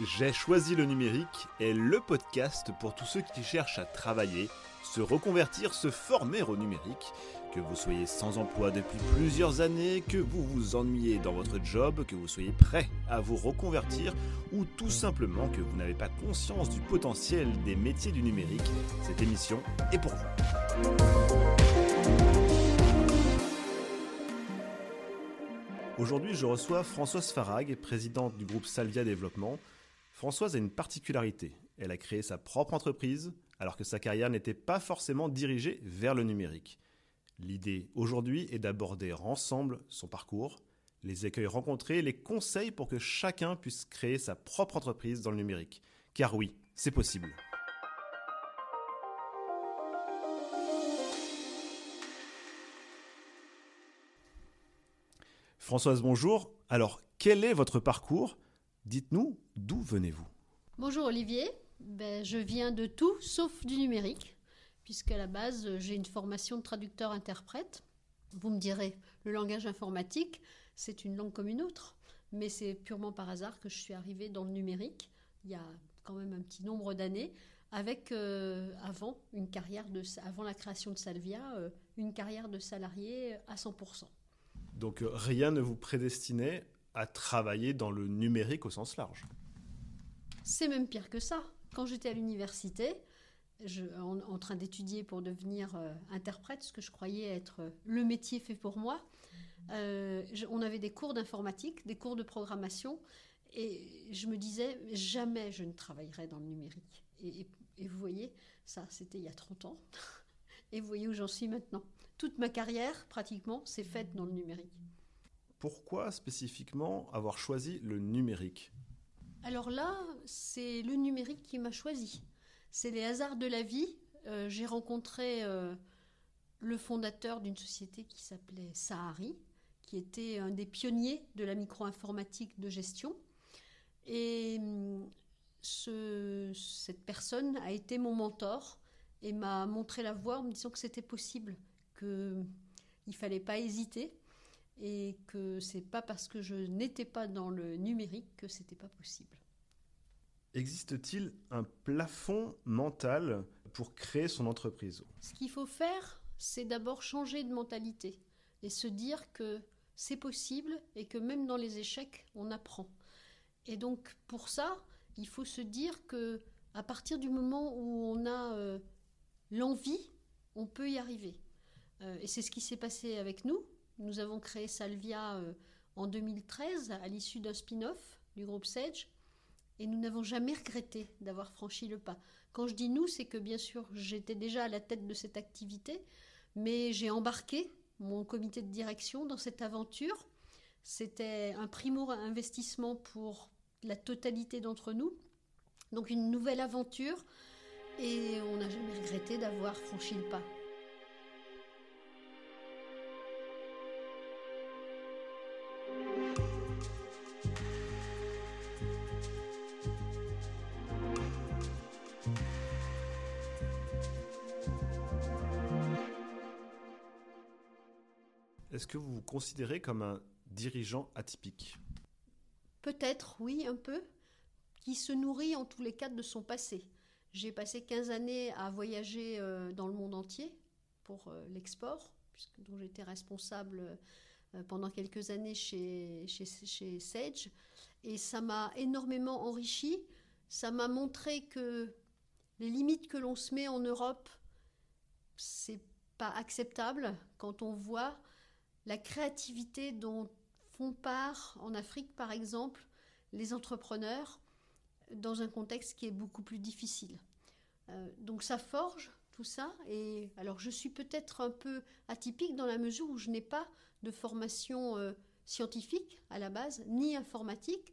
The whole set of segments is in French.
J'ai choisi le numérique est le podcast pour tous ceux qui cherchent à travailler, se reconvertir, se former au numérique. Que vous soyez sans emploi depuis plusieurs années, que vous vous ennuyez dans votre job, que vous soyez prêt à vous reconvertir ou tout simplement que vous n'avez pas conscience du potentiel des métiers du numérique, cette émission est pour vous. Aujourd'hui, je reçois Françoise Farag, présidente du groupe Salvia Développement. Françoise a une particularité. Elle a créé sa propre entreprise alors que sa carrière n'était pas forcément dirigée vers le numérique. L'idée aujourd'hui est d'aborder ensemble son parcours, les écueils rencontrés, les conseils pour que chacun puisse créer sa propre entreprise dans le numérique. Car oui, c'est possible. Françoise, bonjour. Alors, quel est votre parcours? Dites-nous, d'où venez-vous? Bonjour Olivier, ben, je viens de tout sauf du numérique, puisqu'à la base j'ai une formation de traducteur-interprète. Vous me direz, le langage informatique, c'est une langue comme une autre, mais c'est purement par hasard que je suis arrivée dans le numérique, il y a quand même un petit nombre d'années, avec euh, avant une carrière de avant la création de Salvia, euh, une carrière de salarié à 100%. Donc euh, rien ne vous prédestinait à travailler dans le numérique au sens large. C'est même pire que ça. Quand j'étais à l'université, en, train d'étudier pour devenir euh, interprète, ce que je croyais être euh, le métier fait pour moi, euh, on avait des cours d'informatique, des cours de programmation, et je me disais, jamais je ne travaillerai dans le numérique. Et, et vous voyez, ça, c'était il y a 30 ans. Et vous voyez où j'en suis maintenant. Toute ma carrière, pratiquement, s'est faite dans le numérique pourquoi spécifiquement avoir choisi le numérique Alors là, c'est le numérique qui m'a choisi. C'est les hasards de la vie. Euh, j'ai rencontré euh, le fondateur d'une société qui s'appelait Sahari, qui était un des pionniers de la micro-informatique de gestion. Et hum, cette personne a été mon mentor et m'a montré la voie en me disant que c'était possible, qu'il ne fallait pas hésiter et que c'est pas parce que je n'étais pas dans le numérique que c'était pas possible. Existe-t-il un plafond mental pour créer son entreprise? Ce qu'il faut faire, c'est d'abord changer de mentalité et se dire que c'est possible et que même dans les échecs, on apprend. Et donc pour ça, il faut se dire que à partir du moment où on a euh, l'envie, on peut y arriver. Euh, et c'est ce qui s'est passé avec nous. Nous avons créé Salvia euh, en 2013 à l'issue d'un spin-off du groupe Sage et nous n'avons jamais regretté d'avoir franchi le pas. Quand je dis nous, c'est que bien sûr j'étais déjà à la tête de cette activité, mais j'ai embarqué mon comité de direction dans cette aventure. C'était un primo investissement pour la totalité d'entre nous, donc une nouvelle aventure, et on n'a jamais regretté d'avoir franchi le pas. Est-ce que vous vous considérez comme un dirigeant atypique? Peut-être, oui, un peu, qui se nourrit en tous les cas de son passé. J'ai passé 15 années à voyager euh, dans le monde entier pour euh, l'export, dont j'étais responsable euh, pendant quelques années chez, chez, Sage. Et ça m'a énormément enrichi. Ça m'a montré que les limites que l'on se met en Europe, c'est pas acceptable quand on voit la créativité dont font part en Afrique, par exemple, les entrepreneurs dans un contexte qui est beaucoup plus difficile. Euh, donc ça forge tout ça. Et alors je suis peut-être un peu atypique dans la mesure où je n'ai pas de formation euh, scientifique à la base, ni informatique,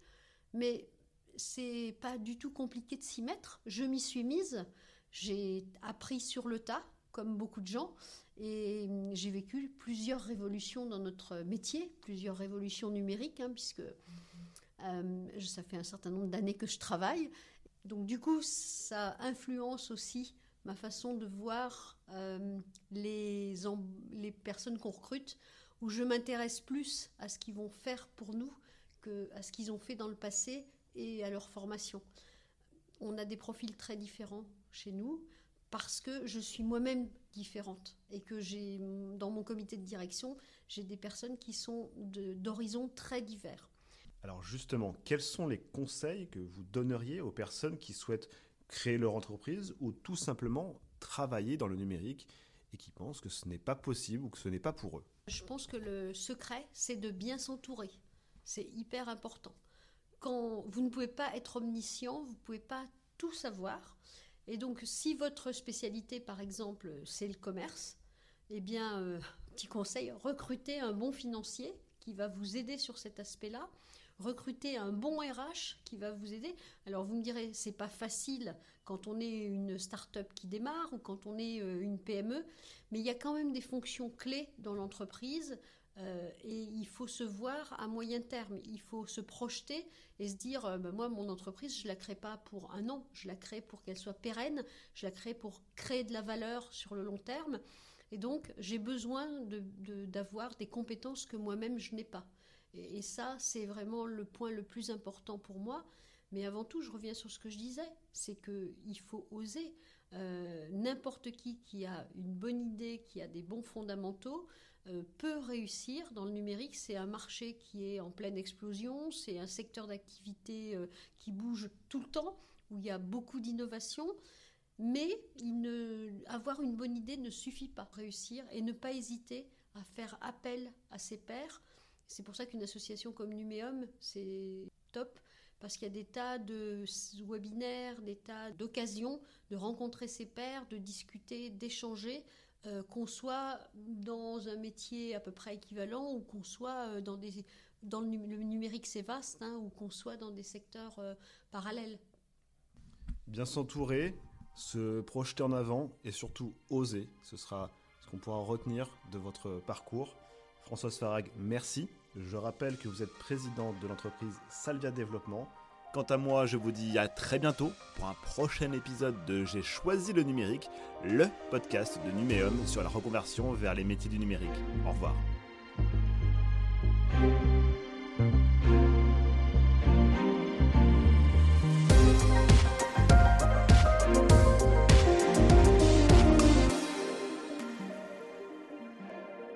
mais c'est pas du tout compliqué de s'y mettre. Je m'y suis mise, j'ai appris sur le tas, comme beaucoup de gens, et hum, j'ai vécu plusieurs révolutions dans notre métier, plusieurs révolutions numériques, hein, puisque euh, ça fait un certain nombre d'années que je travaille. Donc du coup, ça influence aussi ma façon de voir euh, les, les personnes qu'on recrute, où je m'intéresse plus à ce qu'ils vont faire pour nous que à ce qu'ils ont fait dans le passé et à leur formation. On a des profils très différents chez nous parce que je suis moi-même différente et que j'ai dans mon comité de direction, j'ai des personnes qui sont d'horizons très divers. Alors justement, quels sont les conseils que vous donneriez aux personnes qui souhaitent créer leur entreprise ou tout simplement travailler dans le numérique et qui pensent que ce n'est pas possible ou que ce n'est pas pour eux? Je pense que le secret, c'est de bien s'entourer. C'est hyper important. Quand vous ne pouvez pas être omniscient, vous ne pouvez pas tout savoir. Et donc, si votre spécialité, par exemple, c'est le commerce, eh bien, euh, petit conseil, recrutez un bon financier qui va vous aider sur cet aspect-là recruter un bon RH qui va vous aider. Alors vous me direz, c'est pas facile quand on est une start-up qui démarre ou quand on est euh, une PME, mais il y a quand même des fonctions clés dans l'entreprise euh, et il faut se voir à moyen terme. Il faut se projeter et se dire, euh, ben moi, mon entreprise, je la crée pas pour un an, je la crée pour qu'elle soit pérenne, je la crée pour créer de la valeur sur le long terme. Et donc, j'ai besoin d'avoir des compétences que moi-même je n'ai pas. Et, ça, c'est vraiment le point le plus important pour moi. Mais avant tout, je reviens sur ce que je disais, c'est qu'il faut oser. Euh, n'importe qui qui a une bonne idée, qui a des bons fondamentaux, peut réussir dans le numérique. C'est un marché qui est en pleine explosion, c'est un secteur d'activité euh, qui bouge tout le temps, où il y a beaucoup d'innovation. Mais avoir une bonne idée ne suffit pas. Réussir et ne pas hésiter à faire appel à ses pairs c'est pour ça qu'une association comme Numéum, c'est top, parce qu'il y a des tas de webinaires, des tas d'occasions de rencontrer ses pairs, de discuter, d'échanger, euh, qu'on soit dans un métier à peu près équivalent ou qu'on soit euh, dans, des, le, numérique, c'est vaste, hein, ou qu'on soit dans des secteurs euh, parallèles. Bien s'entourer, se projeter en avant et surtout oser, ce sera ce qu'on pourra retenir de votre parcours. Françoise Farag, merci. Je rappelle que vous êtes présidente de l'entreprise Salvia Développement. Quant à moi, je vous dis à très bientôt pour un prochain épisode de J'ai choisi le numérique, le podcast de Numéum sur la reconversion vers les métiers du numérique. Au revoir.